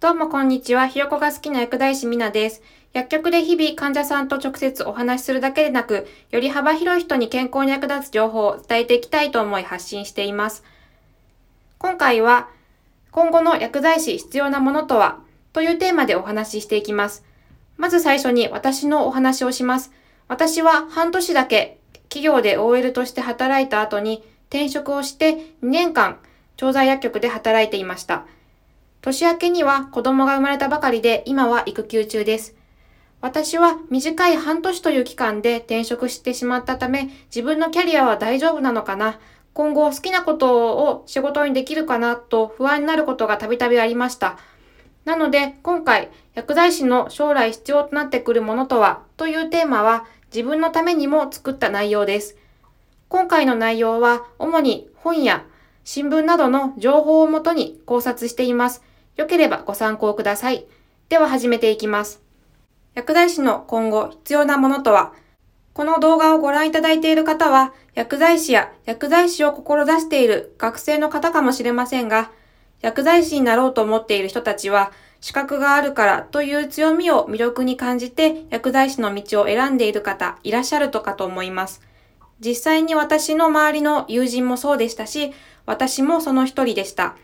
どうもこんにちは。ひよこが好きな薬剤師みなです。薬局で日々患者さんと直接お話しするだけでなく、より幅広い人に健康に役立つ情報を伝えていきたいと思い発信しています。今回は、今後の薬剤師必要なものとはというテーマでお話ししていきます。まず最初に私のお話をします。私は半年だけ企業で OL として働いた後に転職をして2年間調剤薬局で働いていました。年明けには子供が生まれたばかりで今は育休中です。私は短い半年という期間で転職してしまったため自分のキャリアは大丈夫なのかな今後好きなことを仕事にできるかなと不安になることがたびたびありました。なので今回薬剤師の将来必要となってくるものとはというテーマは自分のためにも作った内容です。今回の内容は主に本や新聞などの情報をもとに考察しています。良ければご参考ください。では始めていきます。薬剤師の今後必要なものとは、この動画をご覧いただいている方は、薬剤師や薬剤師を志している学生の方かもしれませんが、薬剤師になろうと思っている人たちは、資格があるからという強みを魅力に感じて薬剤師の道を選んでいる方いらっしゃるとかと思います。実際に私の周りの友人もそうでしたし、私もその一人でした。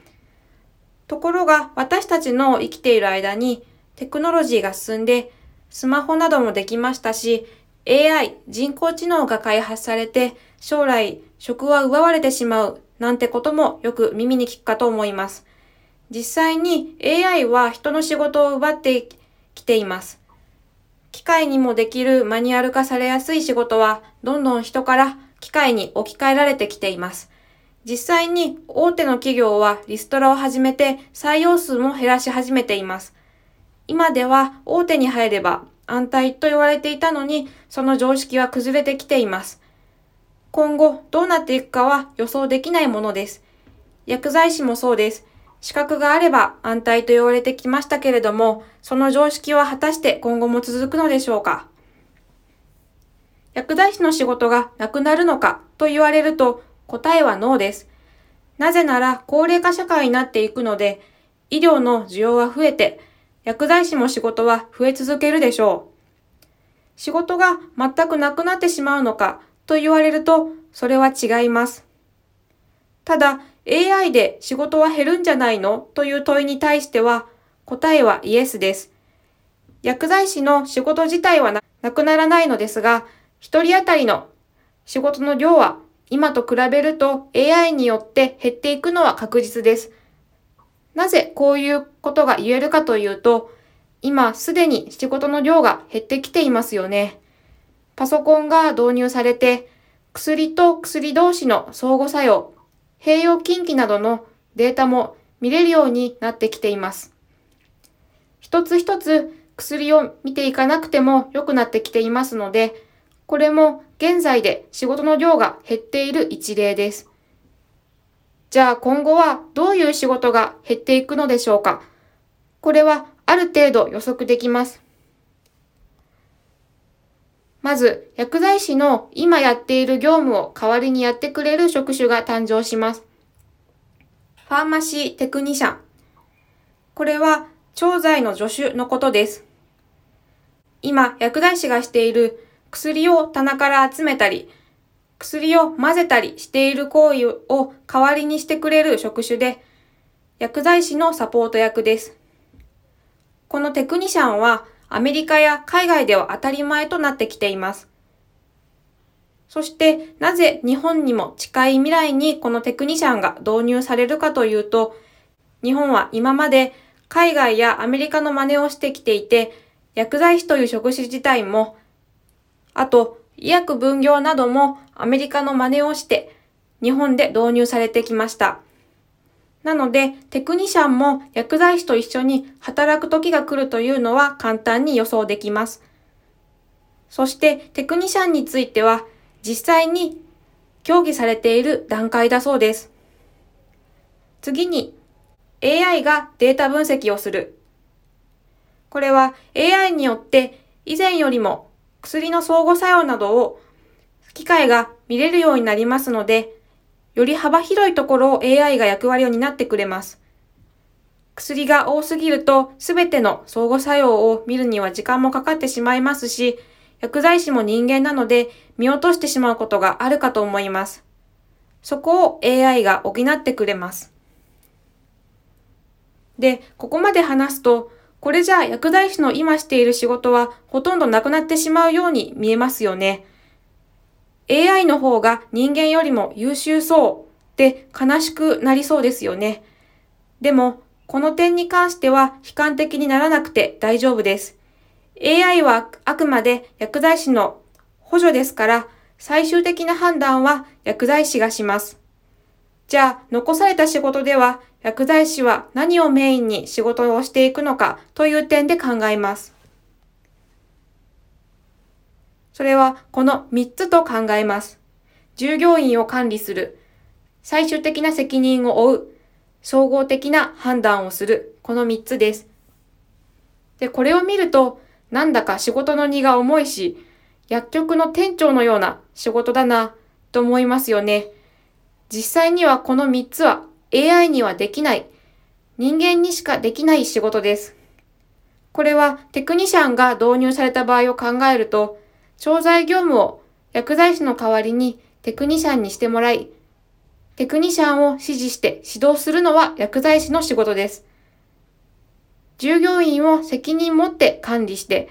ところが私たちの生きている間にテクノロジーが進んでスマホなどもできましたし AI 人工知能が開発されて将来職は奪われてしまうなんてこともよく耳に聞くかと思います。実際に AI は人の仕事を奪ってきています。機械にもできるマニュアル化されやすい仕事はどんどん人から機械に置き換えられてきています。実際に大手の企業はリストラを始めて採用数も減らし始めています。今では大手に入れば安泰と言われていたのに、その常識は崩れてきています。今後どうなっていくかは予想できないものです。薬剤師もそうです。資格があれば安泰と言われてきましたけれども、その常識は果たして今後も続くのでしょうか薬剤師の仕事がなくなるのかと言われると、答えはノーです。なぜなら高齢化社会になっていくので、医療の需要は増えて、薬剤師も仕事は増え続けるでしょう。仕事が全くなくなってしまうのかと言われると、それは違います。ただ、AI で仕事は減るんじゃないの？という問いに対しては、答えはイエスです。薬剤師の仕事自体はなくならないのですが、一人当たりの仕事の量は今と比べると AI によって減っていくのは確実です。なぜこういうことが言えるかというと、今すでに仕事の量が減ってきていますよね。パソコンが導入されて、薬と薬同士の相互作用、併用禁忌などのデータも見れるようになってきています。一つ一つ薬を見ていかなくても良くなってきていますので、これも現在で仕事の量が減っている一例です。じゃあ今後はどういう仕事が減っていくのでしょうか？これはある程度予測できます。まず、薬剤師の今やっている業務を代わりにやってくれる職種が誕生します。ファーマシーテクニシャン。これは調剤の助手のことです。今、薬剤師がしている薬を棚から集めたり、薬を混ぜたりしている行為を代わりにしてくれる職種で、薬剤師のサポート役です。このテクニシャンはアメリカや海外では当たり前となってきています。そしてなぜ日本にも近い未来にこのテクニシャンが導入されるかというと、日本は今まで海外やアメリカの真似をしてきていて、薬剤師という職種自体もあと、医薬分業などもアメリカの真似をして日本で導入されてきました。なので、テクニシャンも薬剤師と一緒に働く時が来るというのは簡単に予想できます。そしてテクニシャンについては実際に協議されている段階だそうです。次に AI がデータ分析をする。これは AI によって以前よりも薬の相互作用などを機械が見れるようになりますので、より幅広いところを AI が役割を担ってくれます。薬が多すぎると全ての相互作用を見るには時間もかかってしまいますし、薬剤師も人間なので見落としてしまうことがあるかと思います。そこを AI が補ってくれます。で、ここまで話すと、これじゃあ薬剤師の今している仕事はほとんどなくなってしまうように見えますよね。AI の方が人間よりも優秀そうって悲しくなりそうですよね。でも、この点に関しては悲観的にならなくて大丈夫です。AI はあくまで薬剤師の補助ですから、最終的な判断は薬剤師がします。じゃあ、残された仕事では、薬剤師は何をメインに仕事をしていくのかという点で考えます。それはこの3つと考えます。従業員を管理する、最終的な責任を負う、総合的な判断をする、この3つです。で、これを見ると、なんだか仕事の荷が重いし、薬局の店長のような仕事だな、と思いますよね。実際にはこの3つは AI にはできない、人間にしかできない仕事です。これはテクニシャンが導入された場合を考えると、商材業務を薬剤師の代わりにテクニシャンにしてもらい、テクニシャンを指示して指導するのは薬剤師の仕事です。従業員を責任持って管理して、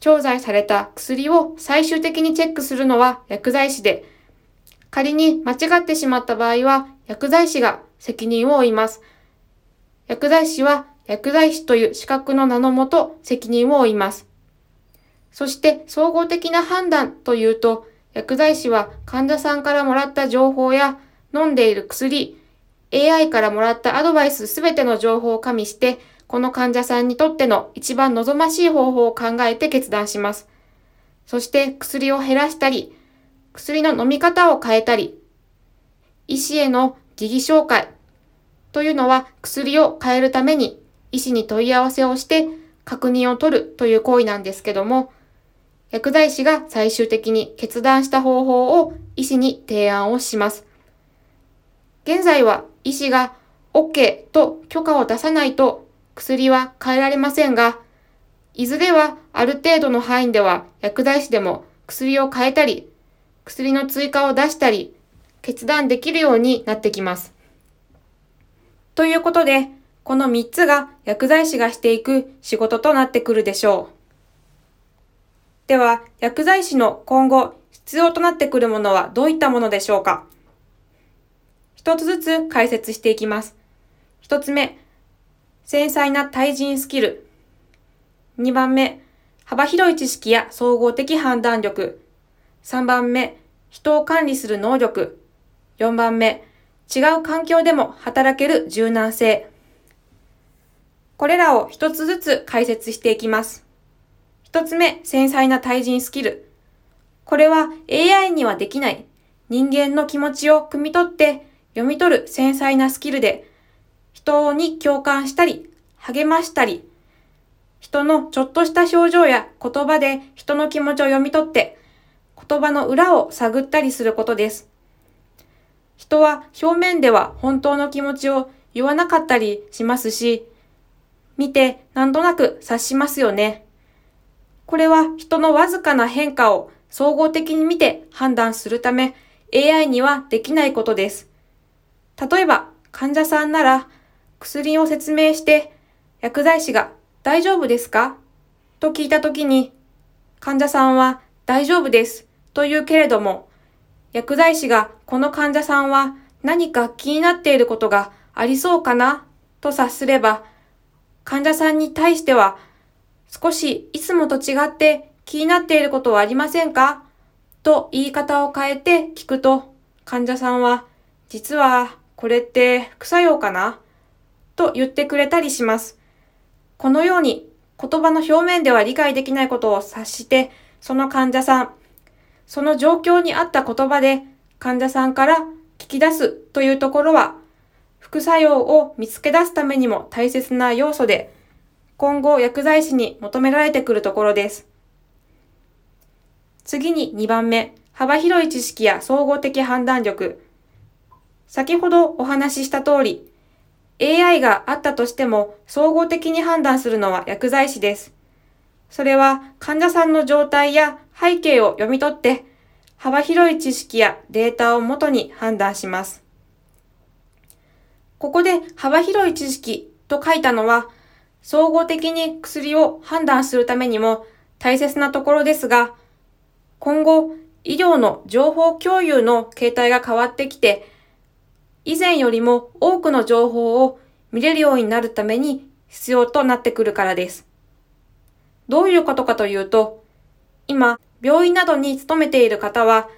調剤された薬を最終的にチェックするのは薬剤師で、仮に間違ってしまった場合は薬剤師が責任を負います。薬剤師は薬剤師という資格の名のもと責任を負います。そして総合的な判断というと、薬剤師は患者さんからもらった情報や飲んでいる薬、AI からもらったアドバイスすべての情報を加味して、この患者さんにとっての一番望ましい方法を考えて決断します。そして薬を減らしたり、薬の飲み方を変えたり、医師への疑義紹介というのは薬を変えるために医師に問い合わせをして確認を取るという行為なんですけども、薬剤師が最終的に決断した方法を医師に提案をします。現在は医師が OK と許可を出さないと薬は変えられませんが、いずれはある程度の範囲では薬剤師でも薬を変えたり、薬の追加を出したり、決断できるようになってきます。ということで、この3つが薬剤師がしていく仕事となってくるでしょう。では、薬剤師の今後必要となってくるものはどういったものでしょうか一つずつ解説していきます。一つ目、繊細な対人スキル。二番目、幅広い知識や総合的判断力。三番目、人を管理する能力。4番目、違う環境でも働ける柔軟性。これらを一つずつ解説していきます。一つ目、繊細な対人スキル。これは AI にはできない人間の気持ちを汲み取って読み取る繊細なスキルで、人に共感したり、励ましたり、人のちょっとした表情や言葉で人の気持ちを読み取って、言葉の裏を探ったりすることです。人は表面では本当の気持ちを言わなかったりしますし、見てなんとなく察しますよね。これは人のわずかな変化を総合的に見て判断するため AI にはできないことです。例えば患者さんなら薬を説明して薬剤師が大丈夫ですか？と聞いたときに患者さんは大丈夫ですと言うけれども薬剤師がこの患者さんは何か気になっていることがありそうかな？と察すれば、患者さんに対しては少しいつもと違って気になっていることはありませんか？と言い方を変えて聞くと、患者さんは、実はこれって副作用かな？と言ってくれたりします。このように言葉の表面では理解できないことを察して、その患者さん、その状況に合った言葉で患者さんから聞き出すというところは、副作用を見つけ出すためにも大切な要素で、今後薬剤師に求められてくるところです。次に2番目、幅広い知識や総合的判断力。先ほどお話しした通り、AI があったとしても総合的に判断するのは薬剤師です。それは患者さんの状態や背景を読み取って幅広い知識やデータをもとに判断します。ここで幅広い知識と書いたのは総合的に薬を判断するためにも大切なところですが、今後医療の情報共有の形態が変わってきて、以前よりも多くの情報を見れるようになるために必要となってくるからです。どういうことかというと、今、病院などに勤めている方は、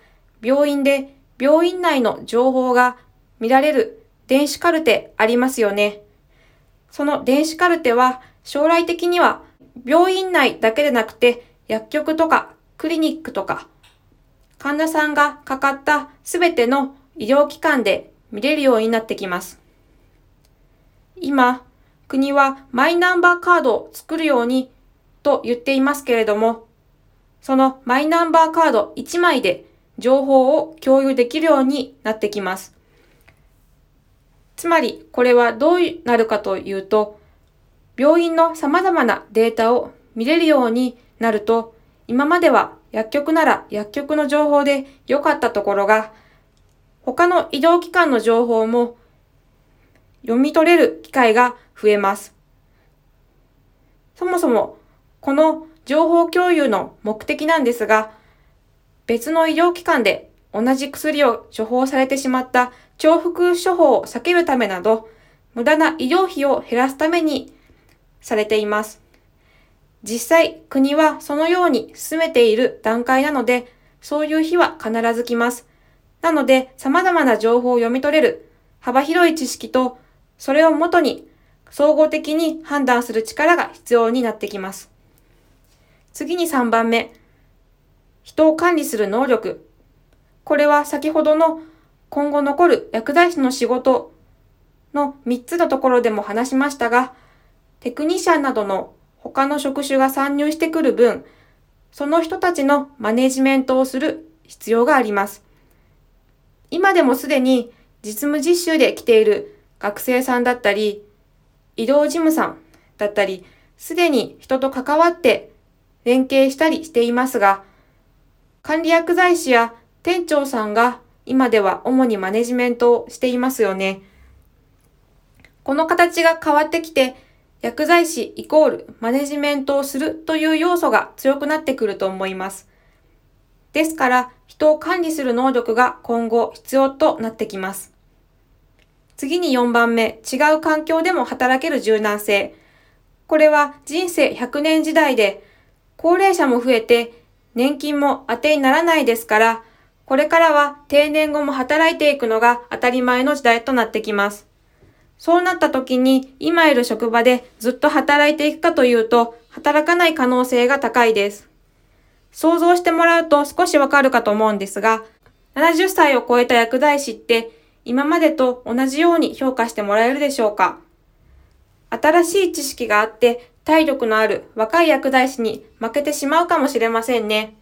病院で病院内の情報が見られる電子カルテありますよね。その電子カルテは将来的には病院内だけでなくて薬局とかクリニックとか患者さんがかかったすべての医療機関で見れるようになってきます。今、国はマイナンバーカードを作るようにと言っていますけれども、そのマイナンバーカード1枚で情報を共有できるようになってきます。つまり、これはどうなるかというと、病院の様々なデータを見れるようになると、今までは薬局なら薬局の情報で良かったところが、他の医療機関の情報も読み取れる機会が増えます。そもそも、この情報共有の目的なんですが、別の医療機関で同じ薬を処方されてしまった重複処方を避けるためなど、無駄な医療費を減らすためにされています。実際、国はそのように進めている段階なので、そういう日は必ず来ます。なので、様々な情報を読み取れる幅広い知識と、それをもとに総合的に判断する力が必要になってきます。次に3番目。人を管理する能力。これは先ほどの今後残る薬剤師の仕事の3つのところでも話しましたが、テクニシャンなどの他の職種が参入してくる分、その人たちのマネジメントをする必要があります。今でもすでに実務実習で来ている学生さんだったり、移動事務さんだったり、すでに人と関わって連携したりしていますが、管理薬剤師や店長さんが今では主にマネジメントをしていますよね。この形が変わってきて、薬剤師イコールマネジメントをするという要素が強くなってくると思います。ですから、人を管理する能力が今後必要となってきます。次に4番目、違う環境でも働ける柔軟性。これは人生100年時代で、高齢者も増えて、年金も当てにならないですから、これからは定年後も働いていくのが当たり前の時代となってきます。そうなった時に今いる職場でずっと働いていくかというと、働かない可能性が高いです。想像してもらうと少しわかるかと思うんですが、70歳を超えた薬剤師って今までと同じように評価してもらえるでしょうか新しい知識があって体力のある若い薬剤師に負けてしまうかもしれませんね。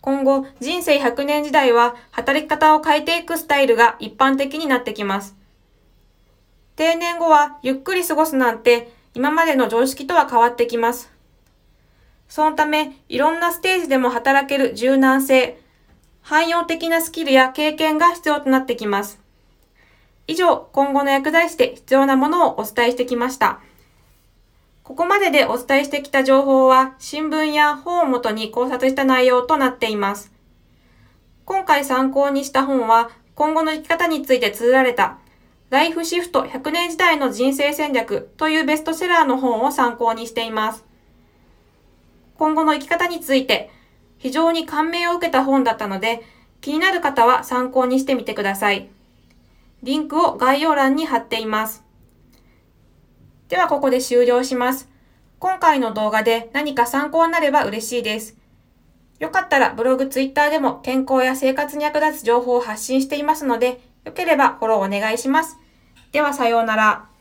今後、人生100年時代は働き方を変えていくスタイルが一般的になってきます。定年後はゆっくり過ごすなんて今までの常識とは変わってきます。そのため、いろんなステージでも働ける柔軟性、汎用的なスキルや経験が必要となってきます。以上、今後の薬剤師で必要なものをお伝えしてきました。ここまででお伝えしてきた情報は新聞や本をもとに考察した内容となっています。今回参考にした本は今後の生き方について綴られたライフシフト100年時代の人生戦略というベストセラーの本を参考にしています。今後の生き方について非常に感銘を受けた本だったので気になる方は参考にしてみてください。リンクを概要欄に貼っています。ではここで終了します。今回の動画で何か参考になれば嬉しいです。よかったらブログ、ツイッターでも健康や生活に役立つ情報を発信していますので、よければフォローお願いします。ではさようなら。